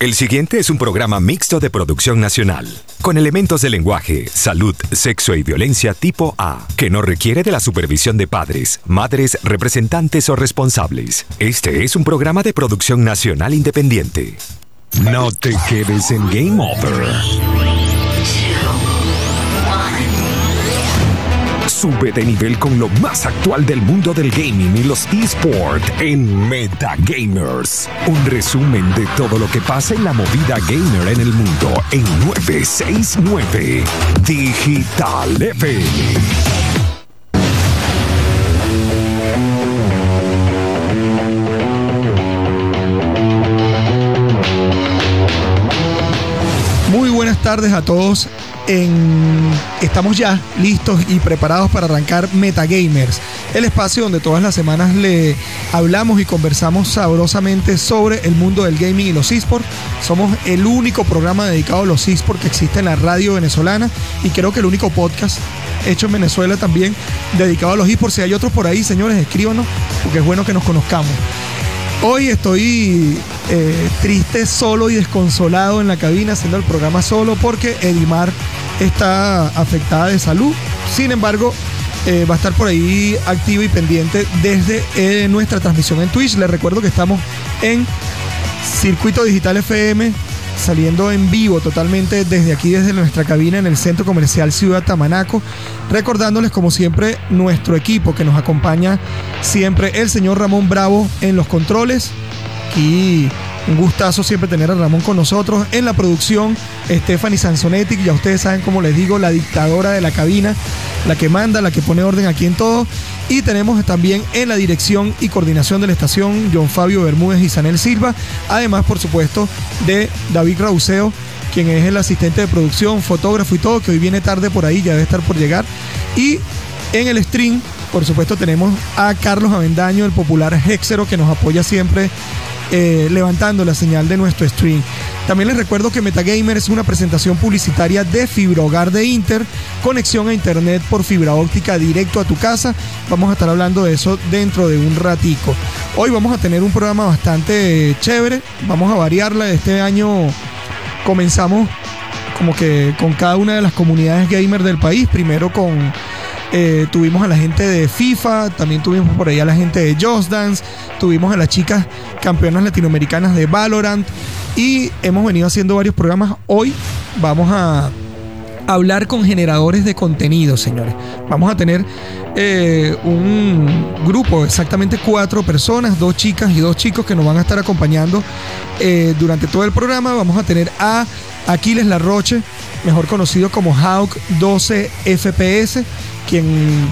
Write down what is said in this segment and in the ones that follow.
El siguiente es un programa mixto de producción nacional, con elementos de lenguaje, salud, sexo y violencia tipo A, que no requiere de la supervisión de padres, madres, representantes o responsables. Este es un programa de producción nacional independiente. No te quedes en Game Over. Sube de nivel con lo más actual del mundo del gaming y los esports en Metagamers. Un resumen de todo lo que pasa en la movida gamer en el mundo en 969 Digital FM. Tardes a todos. estamos ya listos y preparados para arrancar Metagamers, el espacio donde todas las semanas le hablamos y conversamos sabrosamente sobre el mundo del gaming y los esports. Somos el único programa dedicado a los esports que existe en la radio venezolana y creo que el único podcast hecho en Venezuela también dedicado a los esports. Si hay otros por ahí, señores, escríbanos porque es bueno que nos conozcamos. Hoy estoy eh, triste, solo y desconsolado en la cabina haciendo el programa solo porque Edimar está afectada de salud. Sin embargo, eh, va a estar por ahí activo y pendiente desde eh, nuestra transmisión en Twitch. Les recuerdo que estamos en Circuito Digital FM saliendo en vivo totalmente desde aquí, desde nuestra cabina en el Centro Comercial Ciudad Tamanaco, recordándoles como siempre nuestro equipo que nos acompaña siempre, el señor Ramón Bravo en los controles y un gustazo siempre tener a Ramón con nosotros en la producción. Stephanie Sansonetti, ya ustedes saben, como les digo, la dictadora de la cabina, la que manda, la que pone orden aquí en todo. Y tenemos también en la dirección y coordinación de la estación John Fabio Bermúdez y Sanel Silva. Además, por supuesto, de David Rauseo, quien es el asistente de producción, fotógrafo y todo, que hoy viene tarde por ahí, ya debe estar por llegar. Y en el stream, por supuesto, tenemos a Carlos Avendaño, el popular Hexero, que nos apoya siempre eh, levantando la señal de nuestro stream. También les recuerdo que Metagamer es una presentación publicitaria de Fibra Hogar de Inter, conexión a internet por fibra óptica directo a tu casa. Vamos a estar hablando de eso dentro de un ratico. Hoy vamos a tener un programa bastante chévere, vamos a variarla. Este año comenzamos como que con cada una de las comunidades gamer del país, primero con eh, tuvimos a la gente de FIFA, también tuvimos por ahí a la gente de Just Dance, tuvimos a las chicas campeonas latinoamericanas de Valorant y hemos venido haciendo varios programas. Hoy vamos a hablar con generadores de contenido, señores. Vamos a tener eh, un grupo, exactamente cuatro personas, dos chicas y dos chicos que nos van a estar acompañando eh, durante todo el programa. Vamos a tener a Aquiles Larroche, mejor conocido como Hawk 12 FPS, quien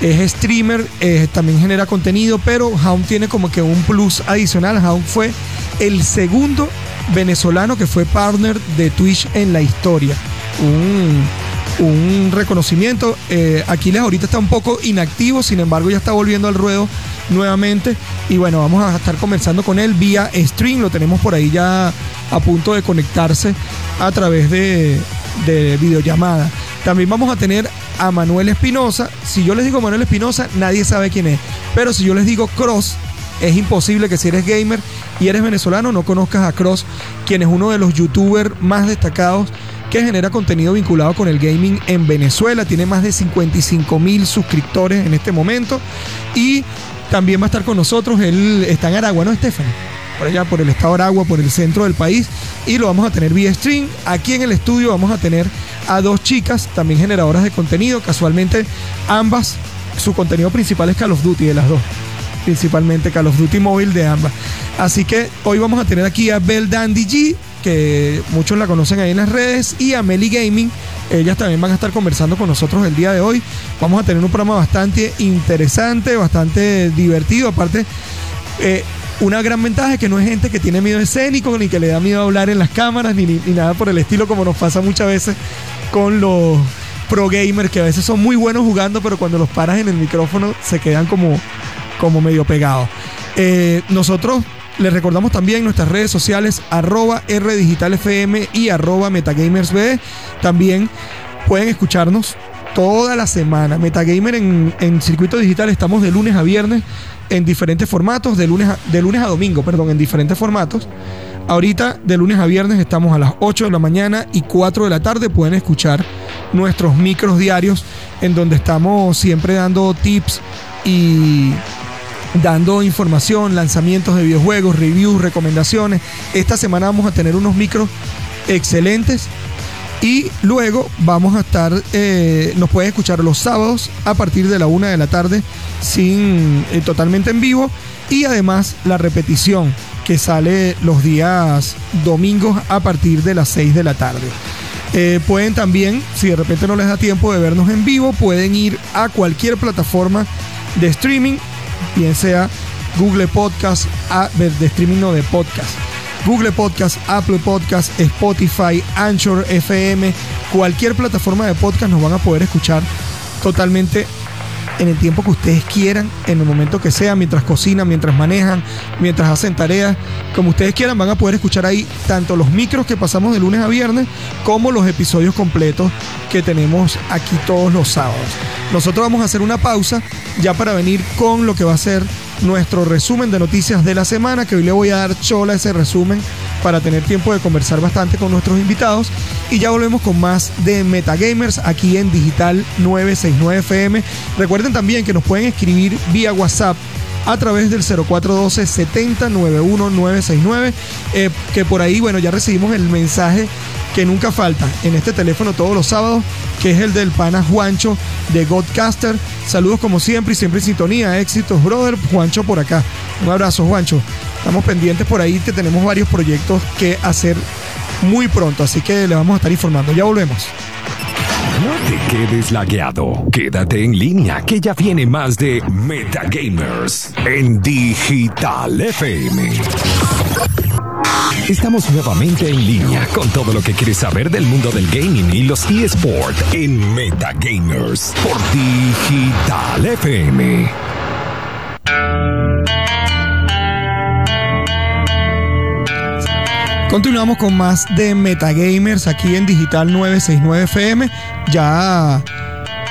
es streamer, eh, también genera contenido, pero Hound tiene como que un plus adicional. Hound fue el segundo venezolano que fue partner de Twitch en la historia. Un, reconocimiento. Eh, Aquiles ahorita está un poco inactivo, sin embargo ya está volviendo al ruedo nuevamente. Y bueno, vamos a estar conversando con él vía stream. Lo tenemos por ahí ya a punto de conectarse a través de, de videollamada. También vamos a tener a Manuel Espinosa. Si yo les digo Manuel Espinosa, nadie sabe quién es. Pero si yo les digo Cross, es imposible que si eres gamer y eres venezolano no conozcas a Cross, quien es uno de los youtubers más destacados que genera contenido vinculado con el gaming en Venezuela. Tiene más de 55 mil suscriptores en este momento. Y también va a estar con nosotros. Él está en Aragua, ¿no, Estefano? Por allá, por el estado de Aragua, por el centro del país. Y lo vamos a tener vía stream. Aquí en el estudio vamos a tener a dos chicas, también generadoras de contenido. Casualmente, ambas, su contenido principal es Call of Duty de las dos. Principalmente Call of Duty móvil de ambas. Así que hoy vamos a tener aquí a Bell Dandy G, que muchos la conocen ahí en las redes, y a Meli Gaming. Ellas también van a estar conversando con nosotros el día de hoy. Vamos a tener un programa bastante interesante, bastante divertido. Aparte, eh, una gran ventaja es que no es gente que tiene miedo escénico, ni que le da miedo hablar en las cámaras, ni, nada por el estilo, como nos pasa muchas veces con los pro gamers, que a veces son muy buenos jugando, pero cuando los paras en el micrófono se quedan como, como medio pegados. Eh, nosotros les recordamos también nuestras redes sociales, arroba rdigitalfm y arroba metagamersb. También pueden escucharnos toda la semana. Metagamer en, circuito digital estamos de lunes a viernes en diferentes formatos, de lunes de lunes a domingo, perdón, en diferentes formatos. Ahorita, de lunes a viernes, estamos a las 8 de la mañana y 4 de la tarde. Pueden escuchar nuestros micros diarios en donde estamos siempre dando tips y dando información, lanzamientos de videojuegos, reviews, recomendaciones. Esta semana vamos a tener unos micros excelentes y luego vamos a estar, eh, nos pueden escuchar los sábados a partir de la una de la tarde, sin, eh, totalmente en vivo. Y además la repetición que sale los días domingos a partir de las 6 de la tarde. Eh, pueden también, si de repente no les da tiempo de vernos en vivo, pueden ir a cualquier plataforma de streaming, bien sea Google Podcast, de streaming no de podcast. Google Podcast, Apple Podcast, Spotify, Anchor FM, cualquier plataforma de podcast nos van a poder escuchar totalmente en el tiempo que ustedes quieran, en el momento que sea, mientras cocinan, mientras manejan, mientras hacen tareas, como ustedes quieran, van a poder escuchar ahí tanto los micros que pasamos de lunes a viernes como los episodios completos que tenemos aquí todos los sábados. Nosotros vamos a hacer una pausa ya para venir con lo que va a ser nuestro resumen de noticias de la semana, que hoy le voy a dar chola ese resumen para tener tiempo de conversar bastante con nuestros invitados. Y ya volvemos con más de Metagamers aquí en Digital 969 FM. Recuerden también que nos pueden escribir vía WhatsApp a través del 0412 7091 969 que por ahí, bueno, ya recibimos el mensaje que nunca falta en este teléfono todos los sábados, que es el del pana Juancho de Godcaster. Saludos como siempre y siempre en sintonía. Éxitos, brother. Juancho por acá. Un abrazo, Juancho. Estamos pendientes por ahí que tenemos varios proyectos que hacer muy pronto, así que le vamos a estar informando. Ya volvemos. No te quedes lagueado. Quédate en línea, que ya viene más de Metagamers en Digital FM. Estamos nuevamente en línea con todo lo que quieres saber del mundo del gaming y los eSports en Metagamers por Digital FM. Continuamos con más de Metagamers aquí en Digital 969 FM. Ya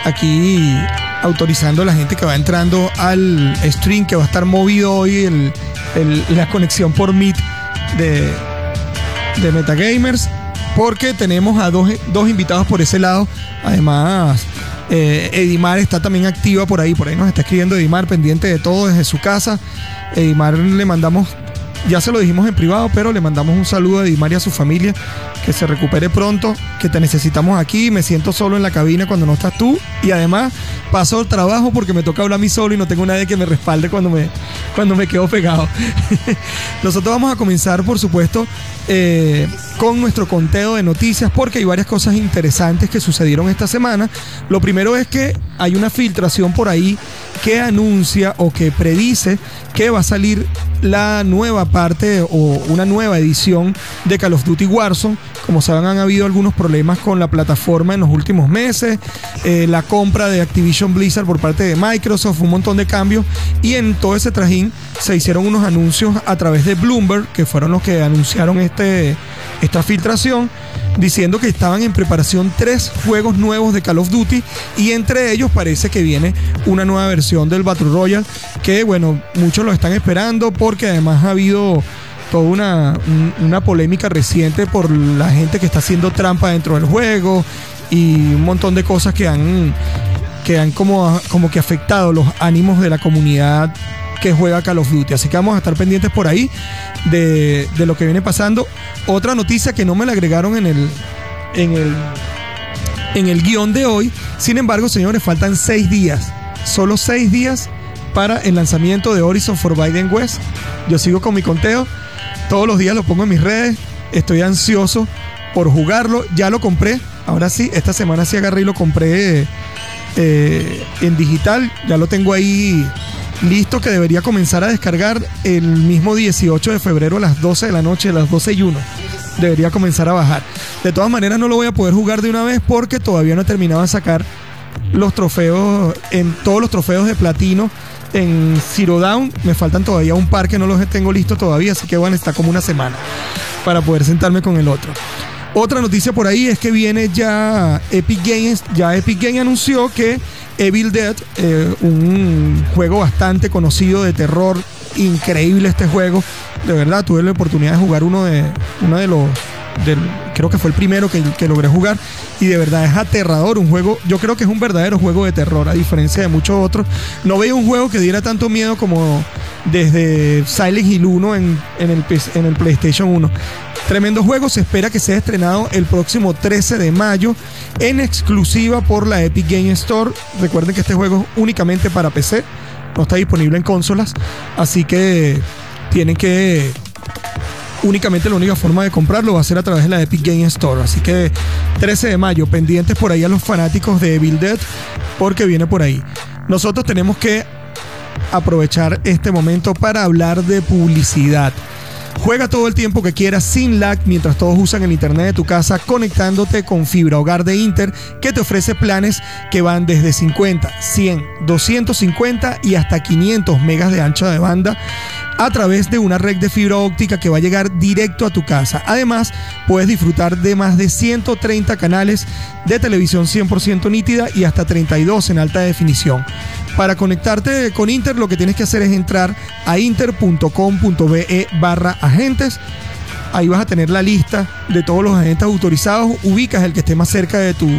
aquí autorizando a la gente que va entrando al stream que va a estar movido hoy la conexión por Meet de, Metagamers, porque tenemos a dos, invitados por ese lado. Además, eh, Edimar está también activa por ahí, por ahí nos está escribiendo Edimar, pendiente de todo desde su casa. Edimar le mandamos, ya se lo dijimos en privado, pero le mandamos un saludo a Edimar y a su familia, que se recupere pronto, que te necesitamos aquí, me siento solo en la cabina cuando no estás tú y además paso el trabajo porque me toca hablar a mí solo y no tengo nadie que me respalde cuando me, cuando me quedo pegado. Nosotros vamos a comenzar, por supuesto, eh, con nuestro conteo de noticias porque hay varias cosas interesantes que sucedieron esta semana. Lo primero es que hay una filtración por ahí que anuncia o que predice que va a salir la nueva parte o una nueva edición de Call of Duty Warzone. Como saben, han habido algunos problemas con la plataforma en los últimos meses, eh, la compra de Activision Blizzard por parte de Microsoft, un montón de cambios y en todo ese trajín se hicieron unos anuncios a través de Bloomberg, que fueron los que anunciaron este, esta filtración, diciendo que estaban en preparación tres juegos nuevos de Call of Duty y entre ellos parece que viene una nueva versión del Battle Royale, que bueno, muchos lo están esperando porque además ha habido toda una, una polémica reciente por la gente que está haciendo trampa dentro del juego y un montón de cosas que han, que han como, como que afectado los ánimos de la comunidad que juega Call of Duty. Así que vamos a estar pendientes por ahí de, lo que viene pasando. Otra noticia que no me la agregaron en el, en el, en el guion de hoy. Sin embargo, señores, faltan seis días. Solo seis días para el lanzamiento de Horizon for Biden West. Yo sigo con mi conteo. Todos los días lo pongo en mis redes. Estoy ansioso por jugarlo. Ya lo compré. Ahora sí, esta semana sí agarré y lo compré eh, en digital. Ya lo tengo ahí listo que debería comenzar a descargar el mismo 18 de febrero a las 12 de la noche, a las 12 y 1. Debería comenzar a bajar. De todas maneras no lo voy a poder jugar de una vez porque todavía no he terminado de sacar los trofeos, en todos los trofeos de platino en Zero Down. Me faltan todavía un par que no los tengo listos todavía, así que bueno, está como una semana para poder sentarme con el otro. Otra noticia por ahí es que viene ya Epic Games, ya Epic Games anunció que Evil Dead, eh, un juego bastante conocido de terror increíble este juego. De verdad, tuve la oportunidad de jugar uno de, uno de los creo que fue el primero que, logré jugar y de verdad es aterrador, un juego, yo creo que es un verdadero juego de terror, a diferencia de muchos otros. No veía un juego que diera tanto miedo como desde Silent Hill 1 en, en, el, en el PlayStation 1. Tremendo juego, se espera que sea estrenado el próximo 13 de mayo en exclusiva por la Epic Game Store. Recuerden que este juego es únicamente para PC, no está disponible en consolas, así que tienen que únicamente la única forma de comprarlo va a ser a través de la Epic Game Store. Así que 13 de mayo, pendientes por ahí a los fanáticos de Evil Dead, porque viene por ahí. Nosotros tenemos que aprovechar este momento para hablar de publicidad. Juega todo el tiempo que quieras sin lag mientras todos usan el internet de tu casa conectándote con fibra hogar de Inter que te ofrece planes que van desde 50, 100, 250 y hasta 500 megas de ancho de banda a través de una red de fibra óptica que va a llegar directo a tu casa. Además, puedes disfrutar de más de 130 canales de televisión 100% nítida y hasta 32 en alta definición. Para conectarte con Inter lo que tienes que hacer es entrar a inter.com.be barra agentes. Ahí vas a tener la lista de todos los agentes autorizados. Ubicas el que esté más cerca de tu,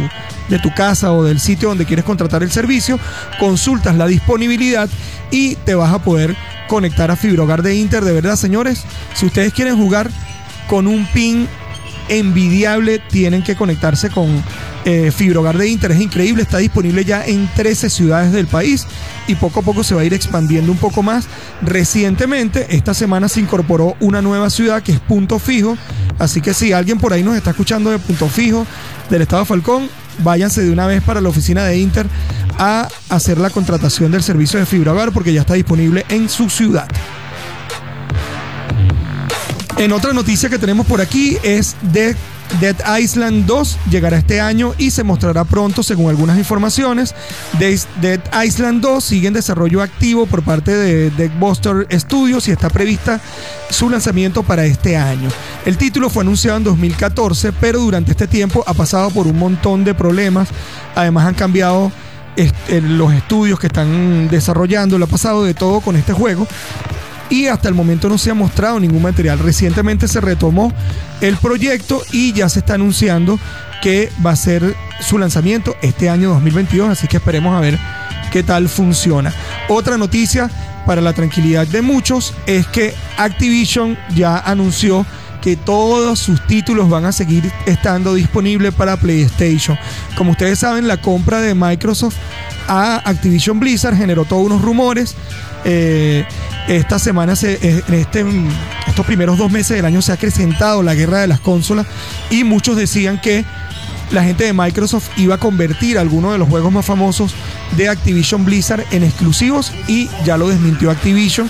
de tu casa o del sitio donde quieres contratar el servicio. Consultas la disponibilidad y te vas a poder conectar a Fibra Hogar de Inter. De verdad, señores, si ustedes quieren jugar con un pin envidiable, tienen que conectarse con eh, de Inter. Es increíble, está disponible ya en 13 ciudades del país y poco a poco se va a ir expandiendo un poco más. Recientemente, esta semana se incorporó una nueva ciudad que es Punto Fijo. Así que si alguien por ahí nos está escuchando de Punto Fijo del Estado Falcón, váyanse de una vez para la oficina de Inter a hacer la contratación del servicio de fibra hogar porque ya está disponible en su ciudad. En otra noticia que tenemos por aquí es de Dead Island 2 llegará este año y se mostrará pronto según algunas informaciones. Dead Island 2 sigue en desarrollo activo por parte de Deadbuster Studios y está prevista su lanzamiento para este año. El título fue anunciado en 2014, pero durante este tiempo ha pasado por un montón de problemas. Además han cambiado los estudios que están desarrollando, lo ha pasado de todo con este juego y hasta el momento no se ha mostrado ningún material. Recientemente se retomó el proyecto y ya se está anunciando que va a ser su lanzamiento este año 2022, así que esperemos a ver qué tal funciona. Otra noticia para la tranquilidad de muchos es que Activision ya anunció que todos sus títulos van a seguir estando disponibles para PlayStation. Como ustedes saben, la compra de Microsoft a Activision Blizzard generó todos unos rumores. Eh, esta semana, se, eh, en este, estos primeros dos meses del año, se ha acrecentado la guerra de las consolas y muchos decían que la gente de Microsoft iba a convertir algunos de los juegos más famosos de Activision Blizzard en exclusivos y ya lo desmintió Activision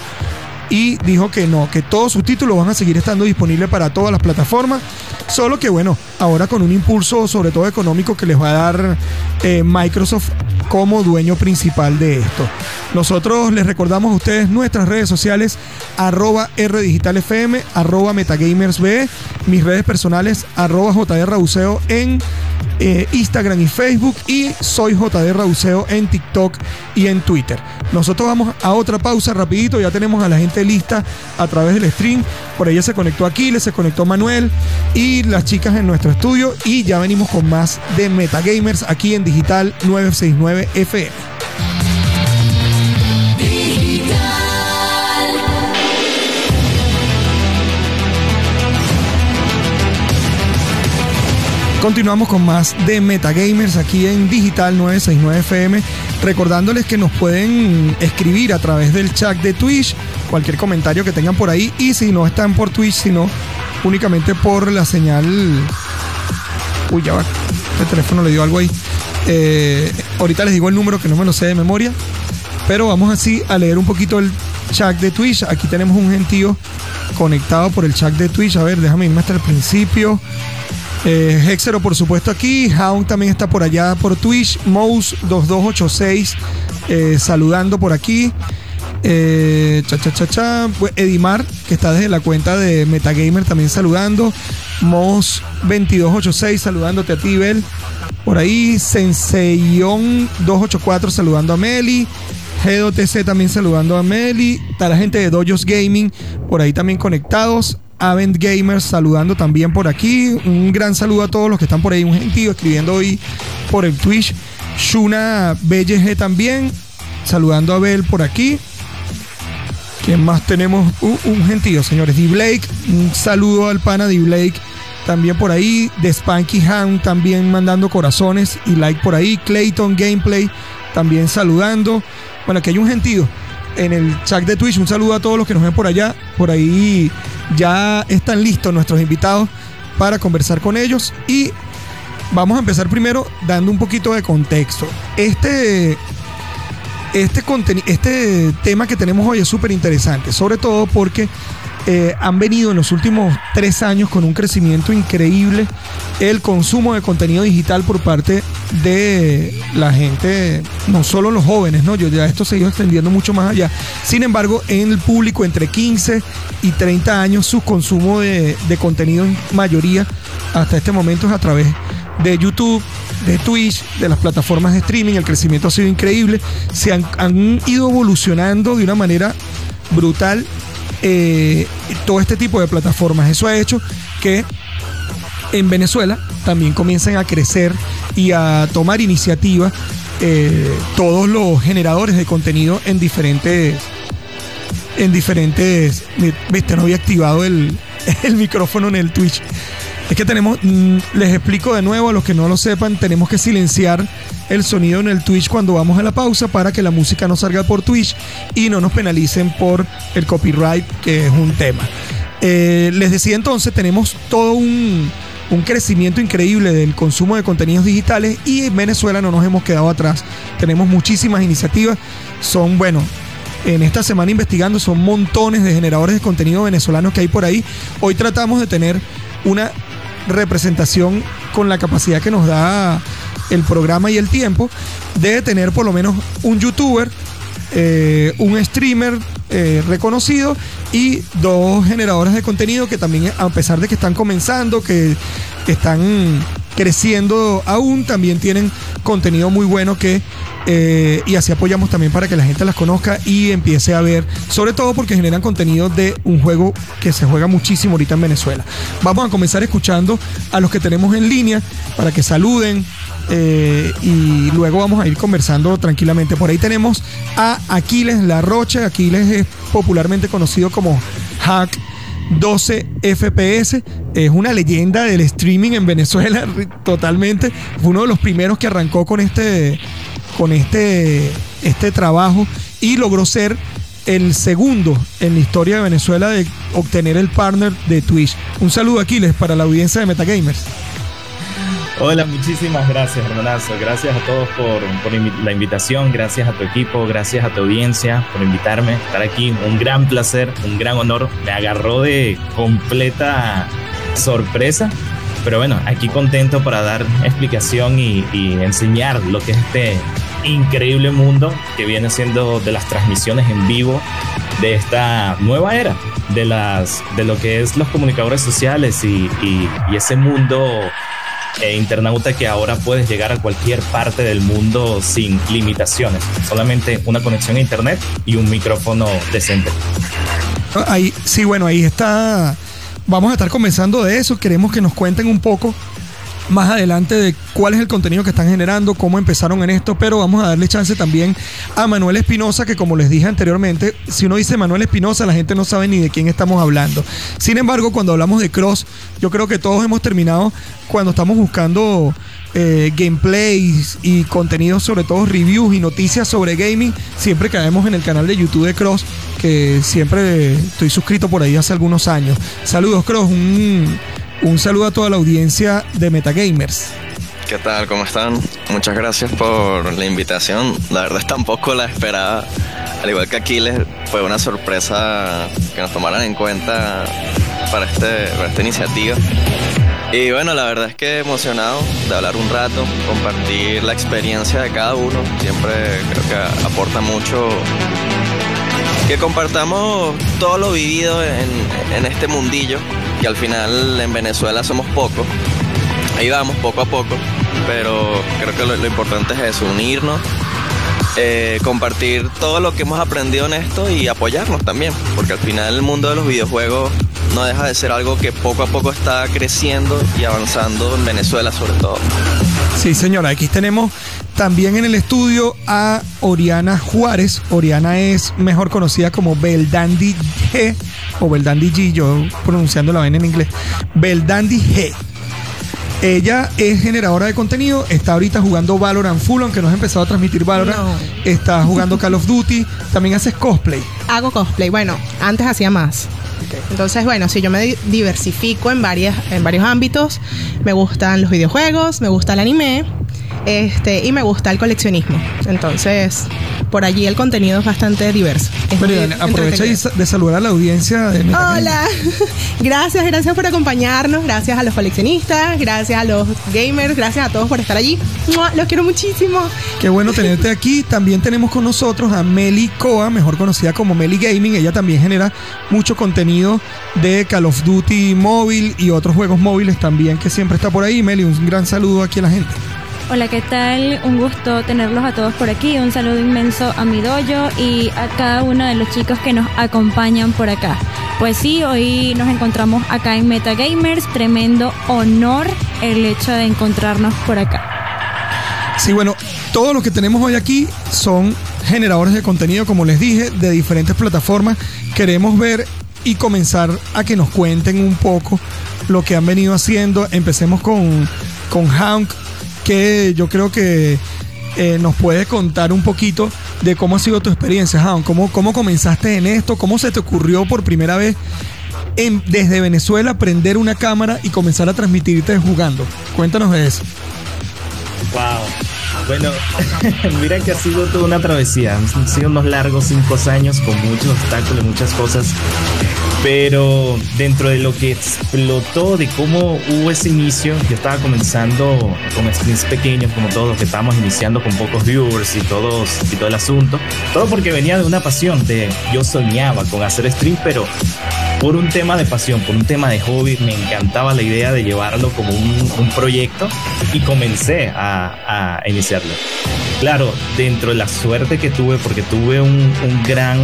y dijo que no, que todos sus títulos van a seguir estando disponibles para todas las plataformas, solo que bueno, ahora con un impulso sobre todo económico que les va a dar eh, Microsoft como dueño principal de esto. Nosotros les recordamos a ustedes nuestras redes sociales, arroba rdigitalfm, arroba metagamersbe, mis redes personales, arroba jdrrauseo en eh, Instagram y Facebook y soy jdrrauseo en TikTok y en Twitter. Nosotros vamos a otra pausa rapidito, ya tenemos a la gente lista a través del stream. Por ella se conectó Aquiles, se conectó Manuel y las chicas en nuestro estudio y ya venimos con más de Metagamers aquí en Digital 969 FM. Continuamos con más de Metagamers aquí en Digital 969 FM. Recordándoles que nos pueden escribir a través del chat de Twitch, cualquier comentario que tengan por ahí. Y si no están por Twitch, sino únicamente por la señal. Uy, ya va. El teléfono le dio algo ahí. Eh, ahorita les digo el número que no me lo sé de memoria. Pero vamos así a leer un poquito el chat de Twitch. Aquí tenemos un gentío conectado por el chat de Twitch. A ver, déjame irme hasta el principio. Eh, Hexero, por supuesto, aquí. Hound también está por allá por Twitch. Mouse2286 eh, saludando por aquí. Eh, cha, cha, cha, cha. Pues, Edimar, que está desde la cuenta de Metagamer, también saludando. Mouse2286 saludándote a ti, Bel. Por ahí, Senseion284 saludando a Meli. GDOTC también saludando a Meli. Está la gente de Dojos Gaming por ahí también conectados. Avent Gamers saludando también por aquí. Un gran saludo a todos los que están por ahí. Un gentío escribiendo hoy por el Twitch. Shuna BGG también. Saludando a Bel por aquí. ¿Quién más tenemos? Un gentío, señores. D. Blake. Un saludo al pana D. Blake. También por ahí. De Spanky Hound también mandando corazones y like por ahí. Clayton Gameplay también saludando. Bueno, aquí hay un gentío en el chat de Twitch. Un saludo a todos los que nos ven por allá. Por ahí ya están listos nuestros invitados para conversar con ellos. Y vamos a empezar primero dando un poquito de contexto. Este, este, este tema que tenemos hoy es súper interesante, sobre todo porque eh, han venido en los últimos tres años con un crecimiento increíble el consumo de contenido digital por parte de la gente, no solo los jóvenes, ¿no? Yo ya esto se ha ido extendiendo mucho más allá. Sin embargo, en el público entre 15 y 30 años, su consumo de, contenido en mayoría hasta este momento es a través de YouTube, de Twitch, de las plataformas de streaming. El crecimiento ha sido increíble. Se han, han ido evolucionando de una manera brutal eh, todo este tipo de plataformas. Eso ha hecho que en Venezuela también comiencen a crecer y a tomar iniciativa eh, todos los generadores de contenido en diferentes en diferentes viste no había activado el, el micrófono en el Twitch es que tenemos, mm, les explico de nuevo a los que no lo sepan, tenemos que silenciar el sonido en el Twitch cuando vamos a la pausa para que la música no salga por Twitch y no nos penalicen por el copyright, que es un tema. Eh, les decía entonces, tenemos todo un, un crecimiento increíble del consumo de contenidos digitales y en Venezuela no nos hemos quedado atrás. Tenemos muchísimas iniciativas, son, bueno, en esta semana investigando, son montones de generadores de contenido venezolanos que hay por ahí. Hoy tratamos de tener una representación con la capacidad que nos da el programa y el tiempo de tener por lo menos un youtuber, eh, un streamer eh, reconocido y dos generadores de contenido que también, a pesar de que están comenzando, que están creciendo aún, también tienen contenido muy bueno que eh, y así apoyamos también para que la gente las conozca y empiece a ver, sobre todo porque generan contenido de un juego que se juega muchísimo ahorita en Venezuela. Vamos a comenzar escuchando a los que tenemos en línea para que saluden eh, y luego vamos a ir conversando tranquilamente. Por ahí tenemos a Aquiles La Rocha. Aquiles es popularmente conocido como Hack 12 FPS. Es una leyenda del streaming en Venezuela totalmente. Fue uno de los primeros que arrancó con este con este, este trabajo y logró ser el segundo en la historia de Venezuela de obtener el partner de Twitch. Un saludo Aquiles para la audiencia de Metagamers. Hola, muchísimas gracias, hermanazo. Gracias a todos por, la invitación, gracias a tu equipo, gracias a tu audiencia por invitarme estar aquí. Un gran placer, un gran honor. Me agarró de completa sorpresa pero bueno, aquí contento para dar explicación y, enseñar lo que es este increíble mundo que viene siendo de las transmisiones en vivo de esta nueva era de las de lo que es los comunicadores sociales y, ese mundo eh, internauta que ahora puedes llegar a cualquier parte del mundo sin limitaciones, solamente una conexión a internet y un micrófono decente. Ahí, sí, bueno, ahí está vamos a estar comenzando de eso. Queremos que nos cuenten un poco más adelante de cuál es el contenido que están generando, cómo empezaron en esto, pero vamos a darle chance también a Manuel Espinosa, que como les dije anteriormente, si uno dice Manuel Espinosa, la gente no sabe ni de quién estamos hablando. Sin embargo, cuando hablamos de Cross, yo creo que todos hemos terminado cuando estamos buscando eh, gameplays y contenidos, sobre todo reviews y noticias sobre gaming, siempre caemos en el canal de YouTube de Cross, que siempre estoy suscrito por ahí hace algunos años. Saludos, Cross. Un, un saludo a toda la audiencia de Metagamers. ¿Qué tal? ¿Cómo están? Muchas gracias por la invitación. La verdad es tampoco la esperaba. Al igual que Aquiles, fue una sorpresa que nos tomaran en cuenta para, este, para esta iniciativa. Y bueno, la verdad es que emocionado de hablar un rato, compartir la experiencia de cada uno. Siempre creo que aporta mucho que compartamos todo lo vivido en, este mundillo, que al final en Venezuela somos pocos. Ahí vamos poco a poco, pero creo que lo, importante es eso, unirnos eh, compartir todo lo que hemos aprendido en esto y apoyarnos también, porque al final el mundo de los videojuegos no deja de ser algo que poco a poco está creciendo y avanzando en Venezuela sobre todo. Sí, señora, aquí tenemos también en el estudio a Oriana Juárez. Oriana es mejor conocida como Beldandi G o Beldandi G, yo pronunciando la en inglés. Beldandi G. Ella es generadora de contenido, está ahorita jugando Valorant Full, aunque no has empezado a transmitir Valorant. Está jugando Call of Duty, también haces cosplay. Hago cosplay, bueno, antes hacía más. Entonces, bueno, si yo me diversifico en, varias, en varios ámbitos, me gustan los videojuegos, me gusta el anime, este, y me gusta el coleccionismo. Entonces, por allí el contenido es bastante diverso. aprovecha de saludar a la audiencia. De Hola, gracias, gracias por acompañarnos, gracias a los coleccionistas, gracias a los gamers, gracias a todos por estar allí. Los quiero muchísimo. Qué bueno tenerte aquí. También tenemos con nosotros a Meli Coa, mejor conocida como Meli Gaming. Ella también genera mucho contenido de Call of Duty móvil y otros juegos móviles también que siempre está por ahí. Meli, un gran saludo aquí a la gente. Hola, ¿qué tal? Un gusto tenerlos a todos por aquí. Un saludo inmenso a mi y a cada uno de los chicos que nos acompañan por acá. Pues sí, hoy nos encontramos acá en Metagamers. Tremendo honor el hecho de encontrarnos por acá. Sí, bueno, todos los que tenemos hoy aquí son generadores de contenido, como les dije, de diferentes plataformas. Queremos ver y comenzar a que nos cuenten un poco lo que han venido haciendo. Empecemos con, con Hank que yo creo que eh, nos puedes contar un poquito de cómo ha sido tu experiencia, Jaun. ¿Cómo, ¿Cómo comenzaste en esto? ¿Cómo se te ocurrió por primera vez desde Venezuela prender una cámara y comenzar a transmitirte jugando? Cuéntanos de eso. Wow. Bueno, mira que ha sido toda una travesía. Han sido unos largos cinco años con muchos obstáculos, muchas cosas pero dentro de lo que explotó, de cómo hubo ese inicio, yo estaba comenzando con streams pequeños, como todos, que estábamos iniciando con pocos viewers y, todos, y todo el asunto. Todo porque venía de una pasión, de yo soñaba con hacer stream, pero por un tema de pasión, por un tema de hobby, me encantaba la idea de llevarlo como un, proyecto y comencé a iniciarlo. Claro, dentro de la suerte que tuve, porque tuve un, gran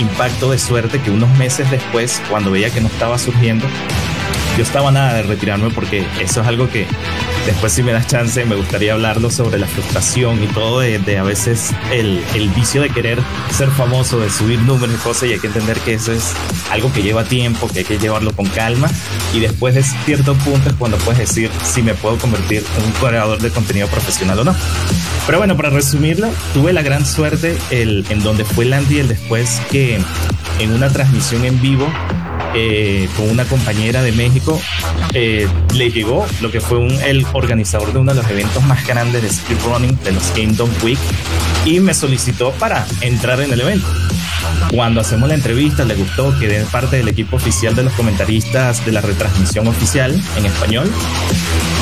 impacto de suerte que unos meses después, cuando veía que no estaba surgiendo, yo estaba nada de retirarme porque eso es algo que después si me das chance me gustaría hablarlo sobre la frustración y todo de, a veces el, el, vicio de querer ser famoso, de subir números y cosas y hay que entender que eso es algo que lleva tiempo, que hay que llevarlo con calma y después de cierto punto es cuando puedes decir si me puedo convertir en un creador de contenido profesional o no. Pero bueno, para resumirlo, tuve la gran suerte el, en donde fue Landy el después que en una transmisión en vivo eh, con una compañera de México, eh, le llegó lo que fue un, el organizador de uno de los eventos más grandes de speedrunning de los Kingdom Week y me solicitó para entrar en el evento. Cuando hacemos la entrevista, le gustó que de parte del equipo oficial de los comentaristas de la retransmisión oficial en español.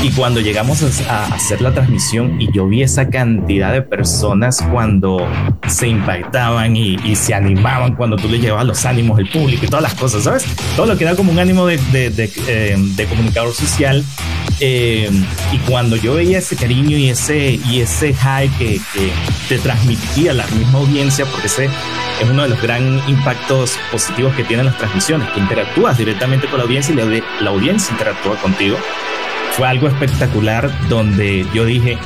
Y cuando llegamos a hacer la transmisión y yo vi esa cantidad de personas cuando se impactaban y, se animaban cuando tú le llevabas los ánimos al público y todas las cosas, ¿sabes? Todo lo que da como un ánimo de, de, eh, comunicador social. Eh, y cuando yo veía ese cariño y ese, y ese high que, que te transmitía la misma audiencia, porque ese es uno de los gran impactos positivos que tienen las transmisiones, que interactúas directamente con la audiencia y la, la audiencia interactúa contigo. Fue algo espectacular donde yo dije,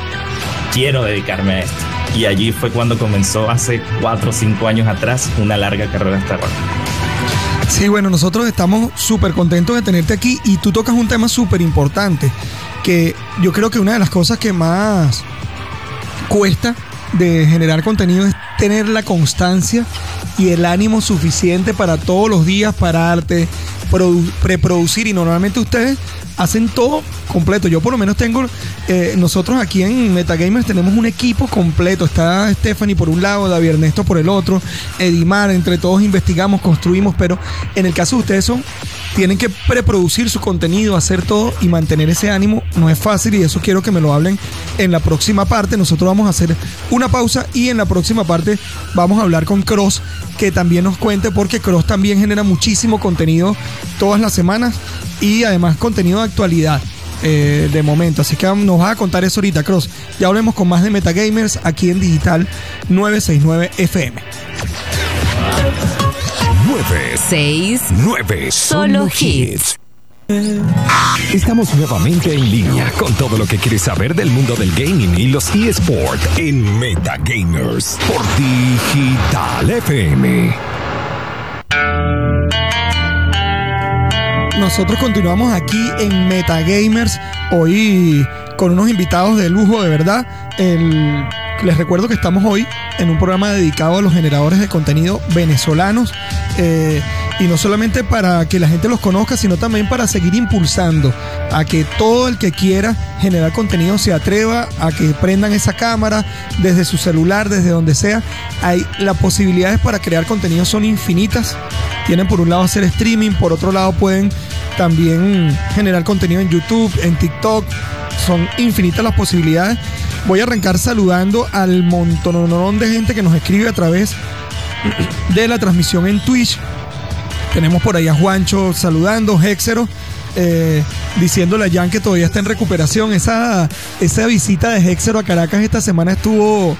quiero dedicarme a esto. Y allí fue cuando comenzó hace cuatro o cinco años atrás una larga carrera hasta ahora. Sí, bueno, nosotros estamos súper contentos de tenerte aquí y tú tocas un tema súper importante, que yo creo que una de las cosas que más cuesta de generar contenido es tener la constancia y el ánimo suficiente para todos los días pararte, preproducir y normalmente ustedes hacen todo completo. Yo por lo menos tengo, eh, nosotros aquí en Metagamers tenemos un equipo completo. Está Stephanie por un lado, David Ernesto por el otro, Edimar, entre todos investigamos, construimos, pero en el caso de ustedes son tienen que preproducir su contenido, hacer todo y mantener ese ánimo no es fácil y eso quiero que me lo hablen en la próxima parte. Nosotros vamos a hacer una pausa y en la próxima parte vamos a hablar con Cross que también nos cuente porque Cross también genera muchísimo contenido todas las semanas y además contenido de actualidad. Eh, de momento. Así que nos vas a contar eso ahorita, Cross. Ya hablemos con más de Metagamers aquí en Digital 969 FM. 9, 6, 9, Solo hits. Estamos nuevamente en línea con todo lo que quieres saber del mundo del gaming y los eSports en Metagamers por Digital FM. Nosotros continuamos aquí en Metagamers, hoy con unos invitados de lujo, de verdad. Les recuerdo que estamos hoy en un programa dedicado a los generadores de contenido venezolanos. eh, y no solamente para que la gente los conozca, sino también para seguir impulsando a que todo el que quiera generar contenido se atreva a que prendan esa cámara desde su celular, desde donde sea. Hay las posibilidades para crear contenido son infinitas. Tienen por un lado hacer streaming, por otro lado pueden también generar contenido en YouTube, en TikTok. Son infinitas las posibilidades. Voy a arrancar saludando al montón de gente que nos escribe a través de la transmisión en Twitch. Tenemos por ahí a Juancho saludando, Hexero, eh, diciéndole a Jan que todavía está en recuperación. Esa, esa visita de Hexero a Caracas esta semana estuvo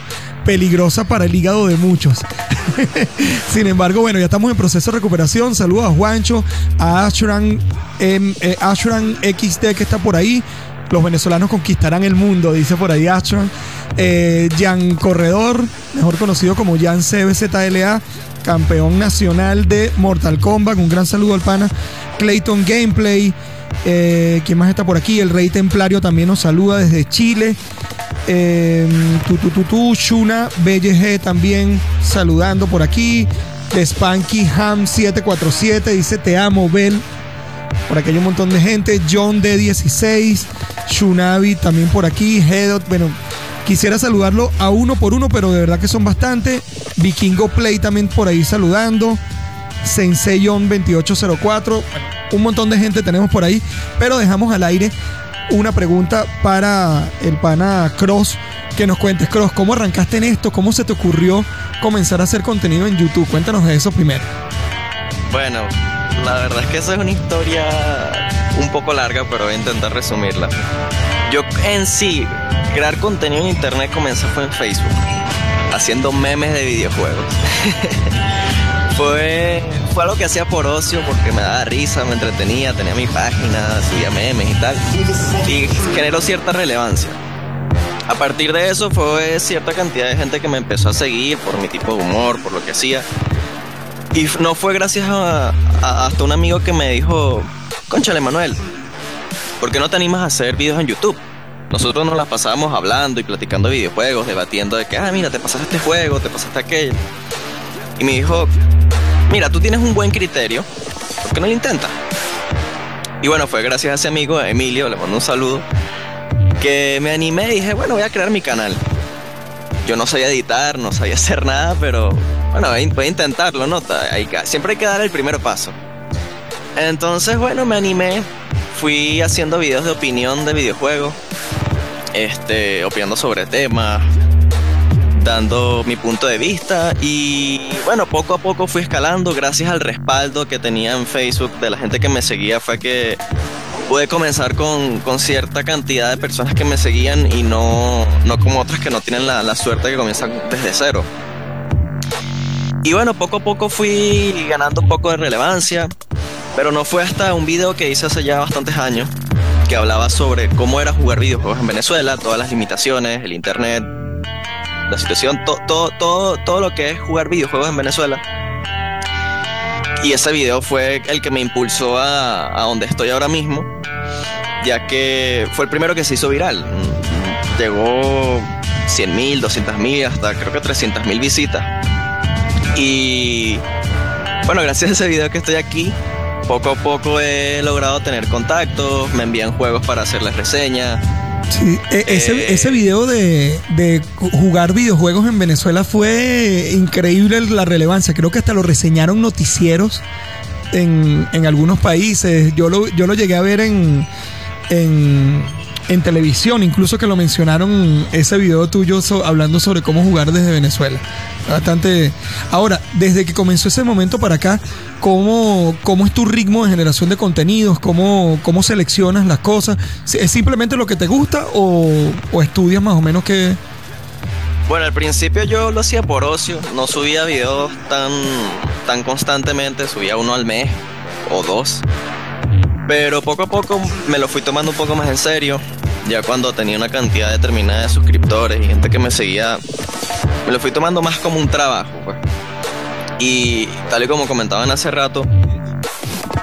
peligrosa para el hígado de muchos. Sin embargo, bueno, ya estamos en proceso de recuperación. Saludos a Juancho, a Ashran, em, eh, Ashran que está por ahí. Los venezolanos conquistarán el mundo, dice por ahí Ashran. Eh, Jan Corredor, mejor conocido como Jan CBZLA, campeón nacional de Mortal Kombat. Un gran saludo al pana. Clayton Gameplay. Eh, ¿Quién más está por aquí? El Rey Templario también nos saluda desde Chile. Eh, tu, Shuna BG también saludando por aquí. De Spanky Ham 747 dice te amo, Bel. Por aquí hay un montón de gente. John D16, Shunabi también por aquí. Hedot, bueno, quisiera saludarlo a uno por uno, pero de verdad que son bastante. Vikingo Play también por ahí saludando. Sensei John 2804. Un montón de gente tenemos por ahí, pero dejamos al aire una pregunta para el pana Cross. Que nos cuentes, Cross, ¿cómo arrancaste en esto? ¿Cómo se te ocurrió comenzar a hacer contenido en YouTube? Cuéntanos de eso primero. Bueno, la verdad es que esa es una historia un poco larga, pero voy a intentar resumirla. Yo en sí, crear contenido en internet comencé fue en Facebook, haciendo memes de videojuegos. fue, fue algo que hacía por ocio, porque me daba risa, me entretenía, tenía mi página, subía memes y tal, y generó cierta relevancia. A partir de eso fue cierta cantidad de gente que me empezó a seguir por mi tipo de humor, por lo que hacía. Y no fue gracias a, hasta un amigo que me dijo, conchale Manuel, ¿por qué no te animas a hacer videos en YouTube? Nosotros nos las pasábamos hablando y platicando de videojuegos, debatiendo de que, ah, mira, te pasaste este juego, te pasaste aquello. Y me dijo, mira, tú tienes un buen criterio, ¿por qué no lo intentas? Y bueno, fue gracias a ese amigo, Emilio, le mando un saludo, que me animé y dije, bueno, voy a crear mi canal. Yo no sabía editar, no sabía hacer nada, pero bueno, voy a- intentarlo, ¿no? Hay siempre hay que dar el primer paso. Entonces, bueno, me animé, fui haciendo videos de opinión de videojuegos, este, opinando sobre temas, dando mi punto de vista y bueno, poco a poco fui escalando gracias al respaldo que tenía en Facebook de la gente que me seguía fue que pude comenzar con, con cierta cantidad de personas que me seguían y no, no como otras que no tienen la, la suerte que comienzan desde cero. Y bueno, poco a poco fui ganando un poco de relevancia, pero no fue hasta un video que hice hace ya bastantes años que hablaba sobre cómo era jugar videojuegos en Venezuela, todas las limitaciones, el internet, la situación, to- todo, todo, todo lo que es jugar videojuegos en Venezuela. Y ese video fue el que me impulsó a, donde estoy ahora mismo, ya que fue el primero que se hizo viral. Llegó 100 mil, 200 mil, hasta creo que 300 mil visitas. Y bueno, gracias a ese video que estoy aquí, poco a poco he logrado tener contactos, me envían juegos para hacerles reseñas. Sí, e- ese, Eh. ese video de, de ju- jugar videojuegos en Venezuela fue increíble la relevancia. Creo que hasta lo reseñaron noticieros en, en algunos países. Yo lo, yo lo llegué a ver en, en, en televisión, incluso que lo mencionaron ese video tuyo hablando sobre cómo jugar desde Venezuela. Bastante. Ahora, desde que comenzó ese momento para acá, ¿cómo, cómo es tu ritmo de generación de contenidos? ¿Cómo, cómo seleccionas las cosas? ¿Es simplemente lo que te gusta o, o estudias más o menos que... Bueno, al principio yo lo hacía por ocio, no subía videos tan, tan constantemente, subía uno al mes o dos. Pero poco a poco me lo fui tomando un poco más en serio. Ya cuando tenía una cantidad determinada de suscriptores y gente que me seguía, me lo fui tomando más como un trabajo. pues. Y tal y como comentaban hace rato,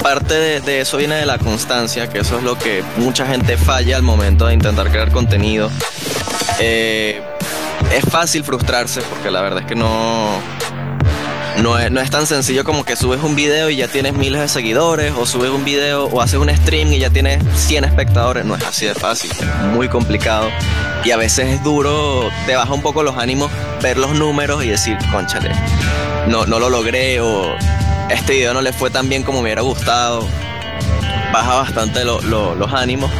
parte de, eso viene de la constancia, que eso es lo que mucha gente falla al momento de intentar crear contenido. Eh, es fácil frustrarse porque la verdad es que no, no es, no es tan sencillo como que subes un video y ya tienes miles de seguidores o subes un video o haces un stream y ya tienes 100 espectadores. No es así de fácil, es muy complicado y a veces es duro, te baja un poco los ánimos ver los números y decir, conchale, no, no lo logré o este video no le fue tan bien como me hubiera gustado. Baja bastante lo- lo- los ánimos.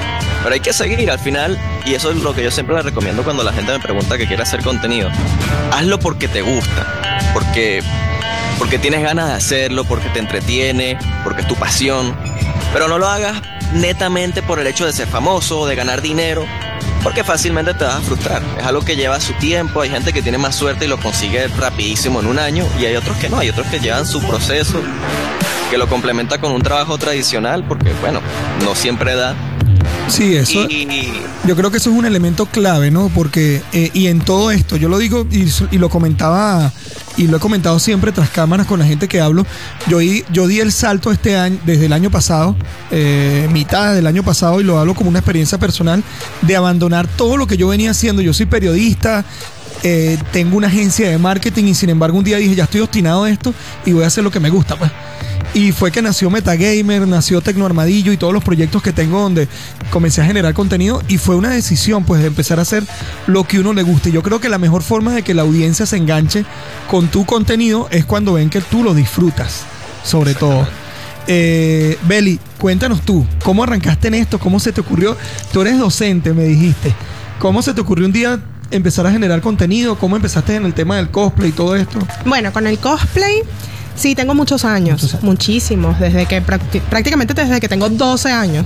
Pero hay que seguir al final, y eso es lo que yo siempre le recomiendo cuando la gente me pregunta que quiere hacer contenido. Hazlo porque te gusta, porque, porque tienes ganas de hacerlo, porque te entretiene, porque es tu pasión. Pero no lo hagas netamente por el hecho de ser famoso o de ganar dinero, porque fácilmente te vas a frustrar. Es algo que lleva su tiempo, hay gente que tiene más suerte y lo consigue rapidísimo en un año, y hay otros que no, hay otros que llevan su proceso, que lo complementa con un trabajo tradicional, porque bueno, no siempre da. Sí, eso... Y, Yo creo que eso es un elemento clave, ¿no? Porque, eh, y en todo esto, yo lo digo y, y lo comentaba, y lo he comentado siempre tras cámaras con la gente que hablo, yo, di- yo di el salto este año, desde el año pasado, eh, mitad del año pasado, y lo hablo como una experiencia personal, de abandonar todo lo que yo venía haciendo. Yo soy periodista, eh, tengo una agencia de marketing y sin embargo un día dije, ya estoy obstinado de esto y voy a hacer lo que me gusta, pues. Y fue que nació Metagamer, nació Tecno Armadillo y todos los proyectos que tengo donde comencé a generar contenido y fue una decisión pues de empezar a hacer lo que uno le guste. Yo creo que la mejor forma de que la audiencia se enganche con tu contenido es cuando ven que tú lo disfrutas, sobre todo. Eh, Beli, cuéntanos tú, ¿cómo arrancaste en esto? ¿Cómo se te ocurrió? Tú eres docente, me dijiste. ¿Cómo se te ocurrió un día empezar a generar contenido? ¿Cómo empezaste en el tema del cosplay y todo esto? Bueno, con el cosplay, sí, tengo muchos años, Muchos años. muchísimos, desde que prácticamente desde que tengo 12 años.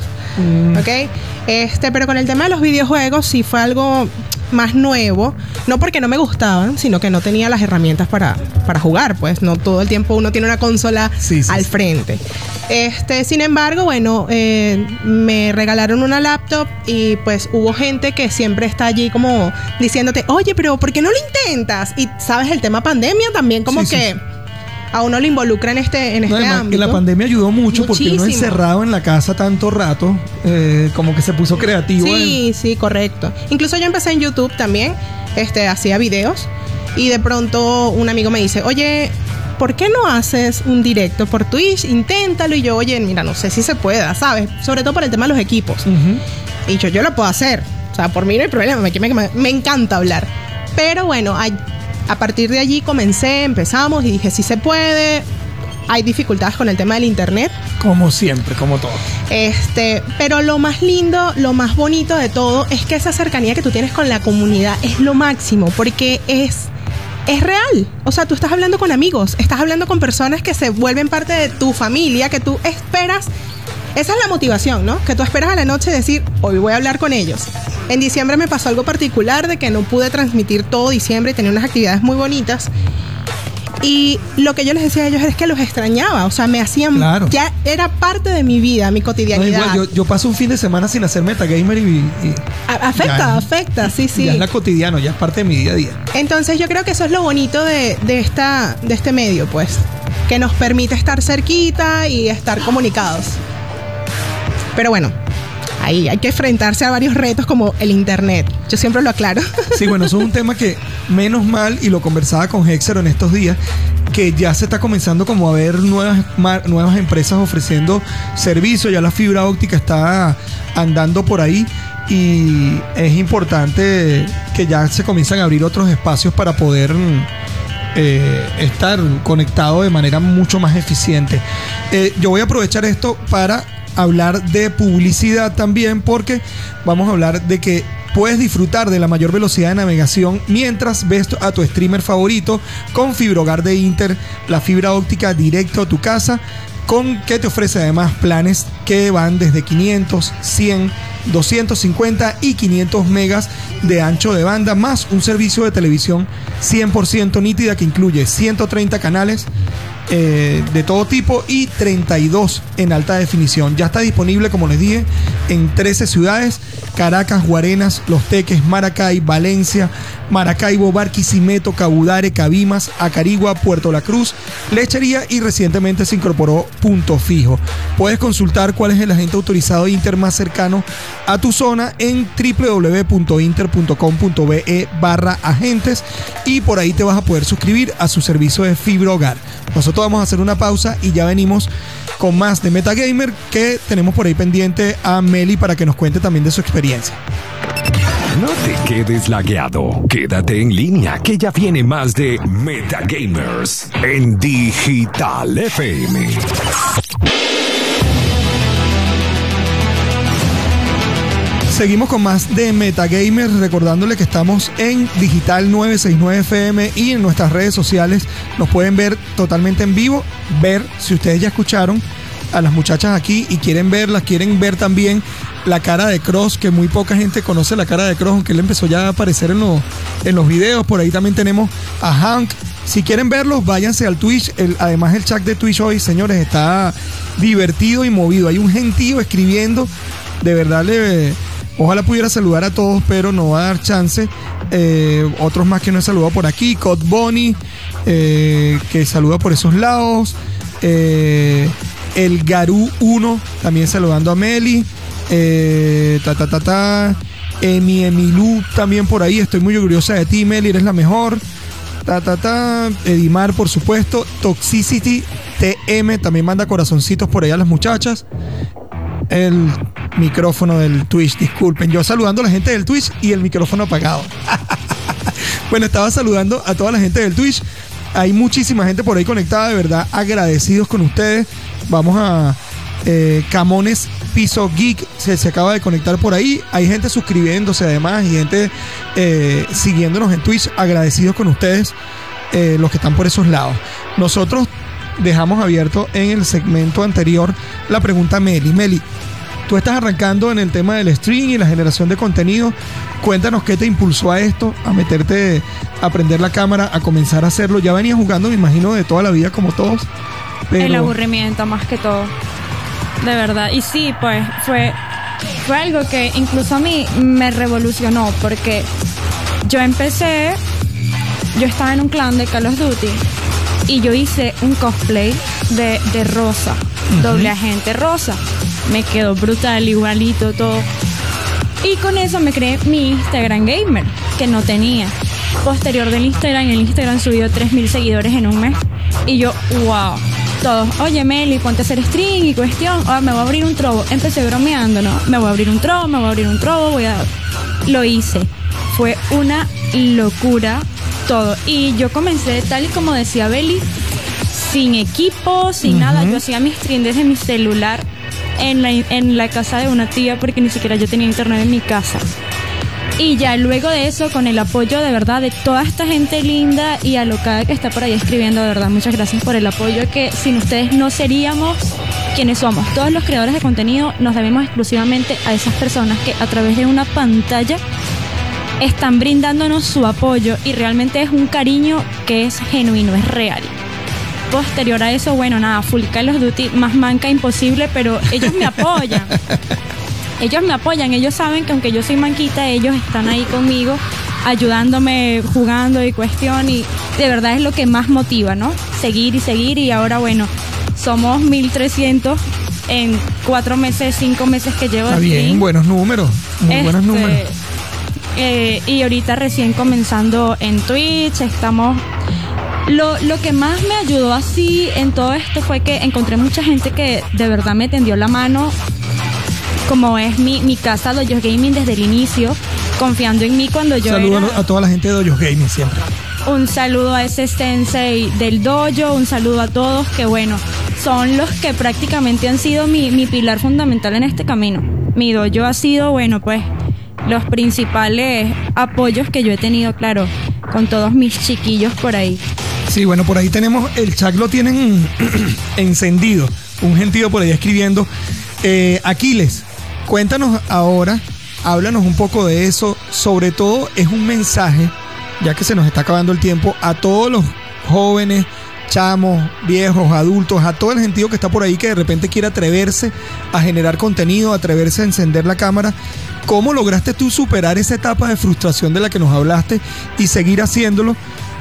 ¿Ok? Este, pero con el tema de los videojuegos sí fue algo más nuevo, no porque no me gustaban, sino que no tenía las herramientas para, para jugar, pues no todo el tiempo uno tiene una consola Sí, sí, al frente. Este, sin embargo, bueno, eh, me regalaron una laptop y pues hubo gente que siempre está allí como diciéndote, oye, pero ¿por qué no lo intentas? Y sabes, el tema pandemia también como Sí, que. A uno lo involucra en este, en No, este además, ámbito. la pandemia ayudó mucho porque uno Muchísimo. encerrado en la casa tanto rato, eh, como que se puso creativo. en- Sí, sí, correcto. Incluso yo empecé en YouTube también, este, hacía videos y de pronto un amigo me dice, oye, ¿por qué no haces un directo por Twitch? Inténtalo y yo, oye, mira, no sé si se pueda, ¿sabes? Sobre todo por el tema de los equipos. Ujú. Y yo, yo lo puedo hacer. O sea, por mí no hay problema. Me, me- me encanta hablar. Pero bueno, a, partir de allí comencé, empezamos y dije, sí se puede. Hay dificultades con el tema del internet. Como siempre, como todo. Este, pero lo más lindo, lo más bonito de todo es que esa cercanía que tú tienes con la comunidad es lo máximo, porque es es real. O sea, tú estás hablando con amigos, estás hablando con personas que se vuelven parte de tu familia, que tú esperas. Esa es la motivación, ¿no? Que tú esperas a la noche decir, hoy voy a hablar con ellos. En diciembre me pasó algo particular de que no pude transmitir todo diciembre y tenía unas actividades muy bonitas. Y lo que yo les decía a ellos es que los extrañaba, o sea, me hacían, Claro. ya era parte de mi vida, mi No, cotidianidad. igual, yo, yo paso un fin de semana sin hacer metagamer y, y afecta, ya- afecta, sí, sí. ya es la cotidiano, ya es parte de mi día a día. Entonces yo creo que eso es lo bonito de, de esta, de este medio, pues, que nos permite estar cerquita y estar comunicados. Pero bueno, ahí hay que enfrentarse a varios retos como el internet. Yo siempre lo aclaro. Sí, bueno, eso es un tema que menos mal, y lo conversaba con Hexero en estos días, que ya se está comenzando como a ver nuevas, nuevas empresas ofreciendo servicios, ya la fibra óptica está andando por ahí y es importante que ya se comienzan a abrir otros espacios para poder eh, estar conectado de manera mucho más eficiente. Eh, yo voy a aprovechar esto para hablar de publicidad también porque vamos a hablar de que puedes disfrutar de la mayor velocidad de navegación mientras ves a tu streamer favorito con Fibrogar de Inter, la fibra óptica directo a tu casa, con que te ofrece además planes que van desde 500, 100, 250 y 500 megas de ancho de banda, más un servicio de televisión 100% nítida que incluye 130 canales eh, de todo tipo y 32 en alta definición. Ya está disponible, como les dije, en 13 ciudades, Caracas, Guarenas, Los Teques, Maracay, Valencia, Maracaibo, Barquisimeto, Cabudare, Cabimas, Acarigua, Puerto La Cruz, Lechería y recientemente se incorporó Punto Fijo. Puedes consultar cuál es el agente autorizado Inter más cercano a tu zona en www.inter.com.be barra agentes y por ahí te vas a poder suscribir a su servicio de fibra hogar. Nosotros vamos a hacer una pausa y ya venimos con más de Metagamer que tenemos por ahí pendiente a Meli para que nos cuente también de su experiencia. No te quedes lagueado. Quédate en línea que ya viene más de Metagamers en Digital FM. Seguimos con más de Metagamers, recordándole que estamos en Digital 969 FM y en nuestras redes sociales nos pueden ver totalmente en vivo, ver si ustedes ya escucharon a las muchachas aquí y quieren verlas, quieren ver también la cara de Cross, que muy poca gente conoce la cara de Cross, aunque él empezó ya a aparecer en, los, en los videos. Por ahí también tenemos a Hank. Si quieren verlos, váyanse al Twitch. además, el chat de Twitch hoy, señores, está divertido y movido. Hay un gentío escribiendo. De verdad, le, ojalá pudiera saludar a todos, pero no va a dar chance. Eh, otros más que no he saludado por aquí. Cod Bonnie, eh, que saluda por esos lados. Eh, el Garú 1, también saludando a Meli. Ta, ta, ta, ta. Emi Emilú también por ahí. Estoy muy orgullosa de ti, Meli, eres la mejor. Ta, ta, ta. Edimar, por supuesto. Toxicity TM también manda corazoncitos por allá a las muchachas. El micrófono del Twitch, disculpen. Yo saludando a la gente del Twitch y el micrófono apagado. bueno, estaba saludando a toda la gente del Twitch. Hay muchísima gente por ahí conectada, de verdad, agradecidos con ustedes. Vamos a eh, Camones Piso Geek se, acaba de conectar por ahí. Hay gente suscribiéndose además y gente eh, siguiéndonos en Twitch. Agradecidos con ustedes, eh, los que están por esos lados. Nosotros dejamos abierto en el segmento anterior la pregunta Meli. Meli, tú estás arrancando en el tema del stream y la generación de contenido. Cuéntanos qué te impulsó a esto, a meterte, a prender la cámara, a comenzar a hacerlo. Ya venías jugando, me imagino, de toda la vida como todos. El aburrimiento más que todo. De verdad. Y sí, pues fue, fue algo que incluso a mí me revolucionó porque yo empecé, yo estaba en un clan de Call of Duty y yo hice un cosplay de, de Rosa, doble agente Rosa. Me quedó brutal, igualito, todo. Y con eso me creé mi Instagram Gamer, que no tenía. Posterior del Instagram, el Instagram subió 3.000 seguidores en un mes. Y yo, wow, todos, oye Meli, ponte a hacer stream y cuestión, oh, me voy a abrir un trobo. Empecé bromeando, ¿no? Me voy a abrir un trobo, me voy a abrir un trobo, voy a... Lo hice. Fue una locura todo. Y yo comencé, tal y como decía Beli, sin equipo, sin nada. Yo hacía mi stream desde mi celular en la, en la casa de una tía porque ni siquiera yo tenía internet en mi casa. Y ya luego de eso, con el apoyo de verdad de toda esta gente linda y alocada que está por ahí escribiendo, de verdad, muchas gracias por el apoyo que sin ustedes no seríamos quienes somos. Todos los creadores de contenido nos debemos exclusivamente a esas personas que a través de una pantalla están brindándonos su apoyo y realmente es un cariño que es genuino, es real. Posterior a eso, bueno, nada, Full Call of Duty más manca imposible, pero ellos me apoyan. ellos me apoyan, ellos saben que aunque yo soy manquita, ellos están ahí conmigo, ayudándome, jugando y cuestión, y de verdad es lo que más motiva, ¿no? Seguir y seguir, y ahora bueno, somos 1300 en cuatro meses, cinco meses que llevo. Está bien, buenos números, muy buenos este, números. Eh, y ahorita recién comenzando en Twitch, estamos lo, lo, que más me ayudó así en todo esto fue que encontré mucha gente que de verdad me tendió la mano como es mi, mi casa Doyos Gaming desde el inicio, confiando en mí cuando yo Saludos a toda la gente de Doyos Gaming siempre. Un saludo a ese sensei del dojo, un saludo a todos que bueno, son los que prácticamente han sido mi, mi pilar fundamental en este camino. Mi dojo ha sido, bueno, pues los principales apoyos que yo he tenido, claro, con todos mis chiquillos por ahí. Sí, bueno, por ahí tenemos, el chat lo tienen encendido. Un gentío por ahí escribiendo. Eh, Aquiles, cuéntanos ahora, háblanos un poco de eso. Sobre todo es un mensaje, ya que se nos está acabando el tiempo, a todos los jóvenes, chamos, viejos, adultos, a todo el gentío que está por ahí que de repente quiere atreverse a generar contenido, atreverse a encender la cámara. ¿Cómo lograste tú superar esa etapa de frustración de la que nos hablaste y seguir haciéndolo?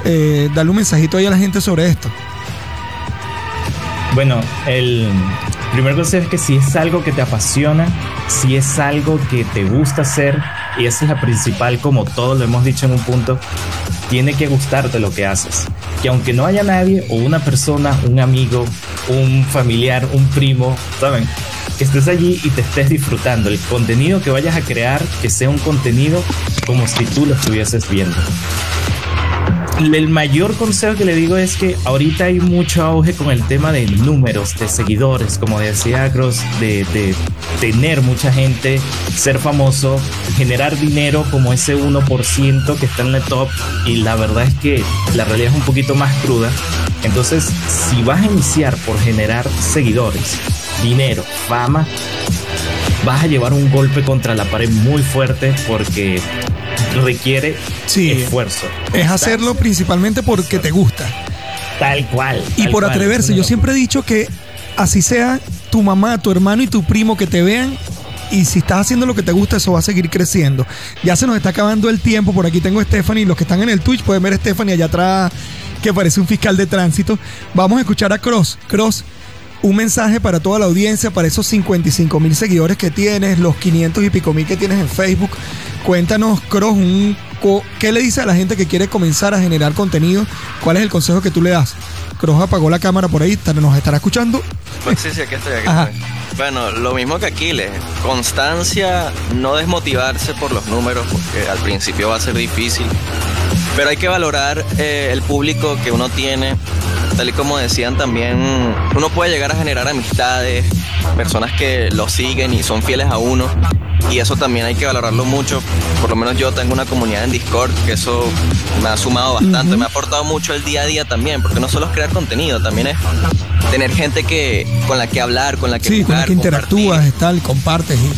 Eh, darle un mensajito ahí a la gente sobre esto. Bueno, el primer consejo es que si es algo que te apasiona, si es algo que te gusta hacer, y esa es la principal, como todos lo hemos dicho en un punto, tiene que gustarte lo que haces. Que aunque no haya nadie, o una persona, un amigo, un familiar, un primo, ¿saben? Que estés allí y te estés disfrutando. El contenido que vayas a crear, que sea un contenido como si tú lo estuvieses viendo el mayor consejo que le digo es que ahorita hay mucho auge con el tema de números, de seguidores, como decía Cross, de, de, tener mucha gente, ser famoso, generar dinero como ese 1% que está en la top y la verdad es que la realidad es un poquito más cruda. Entonces, si vas a iniciar por generar seguidores, dinero, fama, vas a llevar un golpe contra la pared muy fuerte porque requiere esfuerzo. Es hacerlo principalmente porque te gusta. Tal cual. Y por atreverse. Yo siempre he dicho que así sea tu mamá, tu hermano y tu primo que te vean. Y si estás haciendo lo que te gusta, eso va a seguir creciendo. Ya se nos está acabando el tiempo. Por aquí tengo a Stephanie. Los que están en el Twitch pueden ver a Stephanie allá atrás, que parece un fiscal de tránsito. Vamos a escuchar a Cross. Cross, un mensaje para toda la audiencia, para esos 55 mil seguidores que tienes, los 500 y pico mil que tienes en Facebook. Cuéntanos, Cross, un, ¿qué le dice a la gente que quiere comenzar a generar contenido? ¿Cuál es el consejo que tú le das? Cross apagó la cámara por ahí, nos estará escuchando. Pues sí, sí, aquí estoy, aquí estoy. Bueno, lo mismo que Aquiles, constancia, no desmotivarse por los números, porque al principio va a ser difícil, pero hay que valorar eh, el público que uno tiene, tal y como decían también, uno puede llegar a generar amistades, personas que lo siguen y son fieles a uno. Y eso también hay que valorarlo mucho. Por lo menos yo tengo una comunidad en Discord que eso me ha sumado bastante, me ha aportado mucho el día a día también, porque no solo es crear contenido, también es tener gente que con la que hablar, con la que sí, con la que interactúas, tal, compartes. Y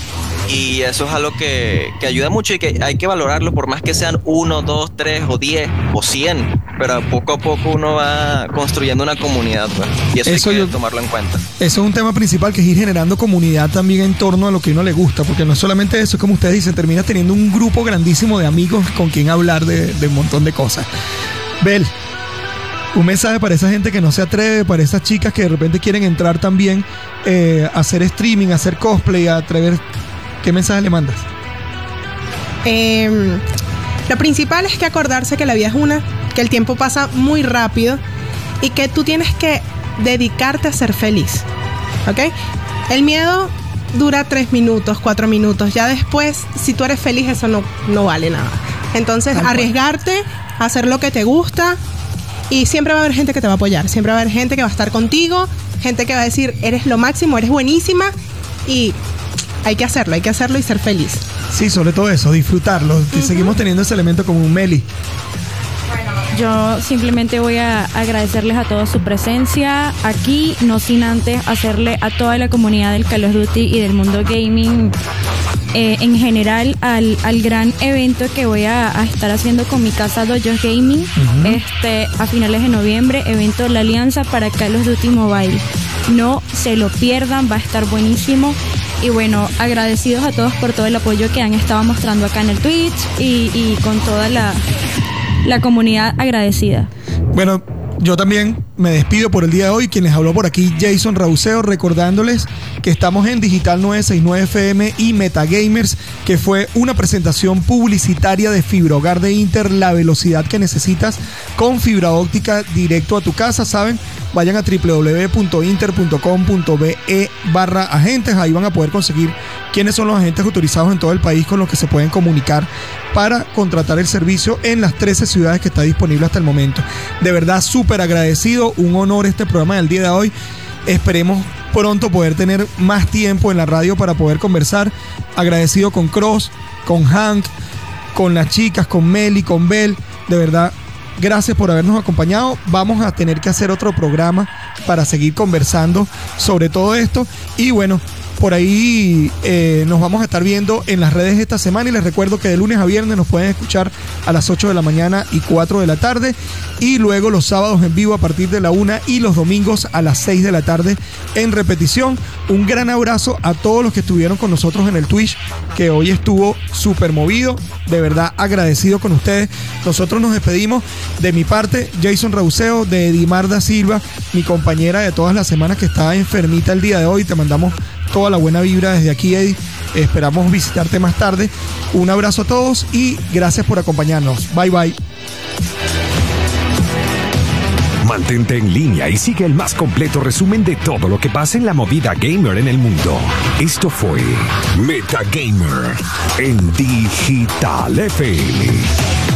eso es algo que, que, ayuda mucho y que hay que valorarlo por más que sean uno, dos, tres o diez o cien. Pero poco a poco uno va construyendo una comunidad pues, y eso, hay que tomarlo en cuenta. Eso es un tema principal que es ir generando comunidad también en torno a lo que uno le gusta, porque no es solamente eso, como ustedes dicen, termina teniendo un grupo grandísimo de amigos con quien hablar de, de un montón de cosas. Bel, un mensaje para esa gente que no se atreve, para esas chicas que de repente quieren entrar también eh, a hacer streaming, a hacer cosplay, a atrever ¿Qué mensaje le mandas? Em, lo principal es que acordarse que la vida es una, que el tiempo pasa muy rápido y que tú tienes que dedicarte a ser feliz. ¿Ok? El miedo dura tres minutos, cuatro minutos. Ya después, si tú eres feliz, eso no, no vale nada. Entonces, arriesgarte, hacer lo que te gusta y siempre va a haber gente que te va a apoyar. Siempre va a haber gente que va a estar contigo, gente que va a decir, eres lo máximo, eres buenísima y hay que hacerlo, hay que hacerlo y ser feliz. Sí, sobre todo eso, disfrutarlo. Seguimos teniendo ese elemento como un Meli. Yo simplemente voy a agradecerles a todos su presencia aquí, no sin antes hacerle a toda la comunidad del Call of Duty y del mundo gaming eh, en general al, gran evento que voy a, estar haciendo con mi casa Dojo Gaming este, a finales de noviembre, evento La Alianza para Call of Duty Mobile. No se lo pierdan, va a estar buenísimo. Y bueno, agradecidos a todos por todo el apoyo que han estado mostrando acá en el Twitch y, con toda la, la comunidad agradecida. Bueno, yo también me despido por el día de hoy. Quienes habló por aquí, Jason Rauseo, recordándoles que estamos en Digital 969 FM y Metagamers, que fue una presentación publicitaria de Fibra Hogar de Inter, la velocidad que necesitas con fibra óptica directo a tu casa, ¿saben? Vayan a www.inter.com.be barra agentes, ahí van a poder conseguir quiénes son los agentes autorizados en todo el país con los que se pueden comunicar para contratar el servicio en las 13 ciudades que está disponible hasta el momento. De verdad, súper agradecido, un honor este programa del día de hoy. Esperemos pronto poder tener más tiempo en la radio para poder conversar. Agradecido con Cross, con Hank, con las chicas, con Meli, con Bell. De verdad, gracias por habernos acompañado. Vamos a tener que hacer otro programa para seguir conversando sobre todo esto. Y bueno, por ahí eh, nos vamos a estar viendo en las redes esta semana y les recuerdo que de lunes a viernes nos pueden escuchar a las 8 de la mañana y 4 de la tarde y luego los sábados en vivo a partir de la 1 y los domingos a las 6 de la tarde en repetición. Un gran abrazo a todos los que estuvieron con nosotros en el Twitch que hoy estuvo súper movido. De verdad agradecido con ustedes. Nosotros nos despedimos de mi parte, Jason Rauseo, de Edimarda Silva, mi compañera de todas las semanas que estaba enfermita el día de hoy. Te mandamos toda la buena vibra desde aquí, Eddie. Esperamos visitarte más tarde. Un abrazo a todos y gracias por acompañarnos. Bye bye. Mantente en línea y sigue el más completo resumen de todo lo que pasa en la movida gamer en el mundo. Esto fue Metagamer en Digital FM.